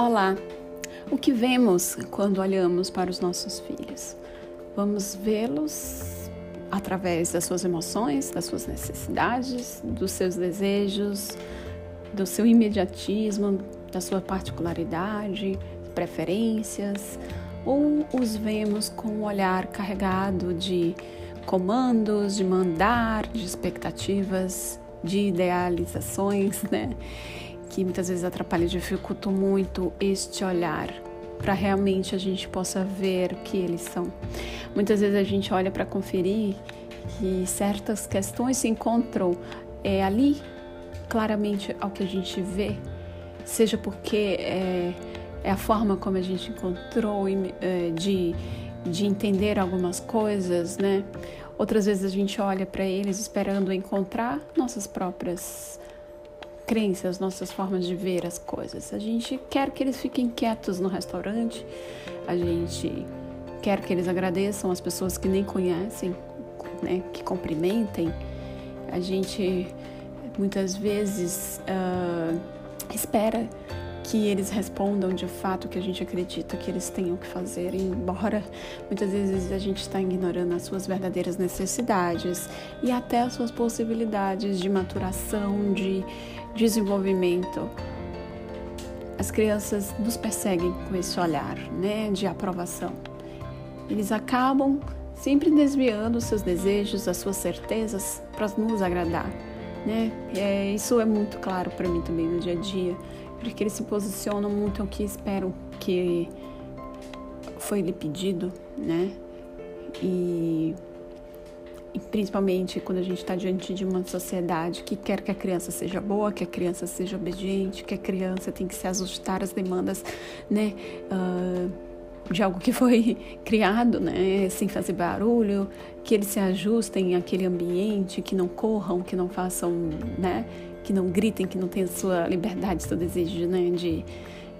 Olá! O que vemos quando olhamos para os nossos filhos? Vamos vê-los através das suas emoções, das suas necessidades, dos seus desejos, do seu imediatismo, da sua particularidade, preferências, ou os vemos com um olhar carregado de comandos, de mandar, de expectativas, de idealizações, né? Que muitas vezes atrapalha e dificulta muito este olhar para realmente a gente possa ver o que eles são. Muitas vezes a gente olha para conferir que certas questões se encontram é, ali claramente ao que a gente vê, seja porque é, é a forma como a gente encontrou é, de, de entender algumas coisas, né? Outras vezes a gente olha para eles esperando encontrar nossas próprias crenças, nossas formas de ver as coisas. A gente quer que eles fiquem quietos no restaurante, a gente quer que eles agradeçam as pessoas que nem conhecem, né, que cumprimentem. A gente muitas vezes uh, espera que eles respondam de fato o que a gente acredita que eles tenham que fazer, embora muitas vezes a gente está ignorando as suas verdadeiras necessidades e até as suas possibilidades de maturação, de desenvolvimento. As crianças nos perseguem com esse olhar, né, de aprovação. Eles acabam sempre desviando seus desejos, as suas certezas para nos agradar, né? É, isso é muito claro para mim também no dia a dia, porque eles se posicionam muito ao que esperam que foi lhe pedido, né? E principalmente quando a gente está diante de uma sociedade que quer que a criança seja boa, que a criança seja obediente, que a criança tem que se ajustar às demandas, né? Uh, de algo que foi criado, né, sem fazer barulho, que eles se ajustem àquele ambiente, que não corram, que não façam, né, que não gritem, que não tenham sua liberdade, seu desejo, né, de,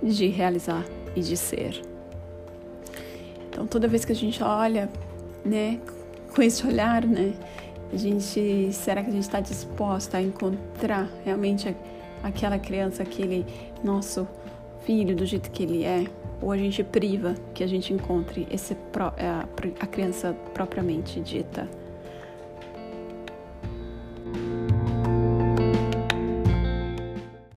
de realizar e de ser. Então, toda vez que a gente olha, né, com esse olhar, né? A gente, será que a gente está disposta a encontrar realmente aquela criança, aquele nosso filho do jeito que ele é? Ou a gente priva que a gente encontre esse, a, a criança propriamente dita?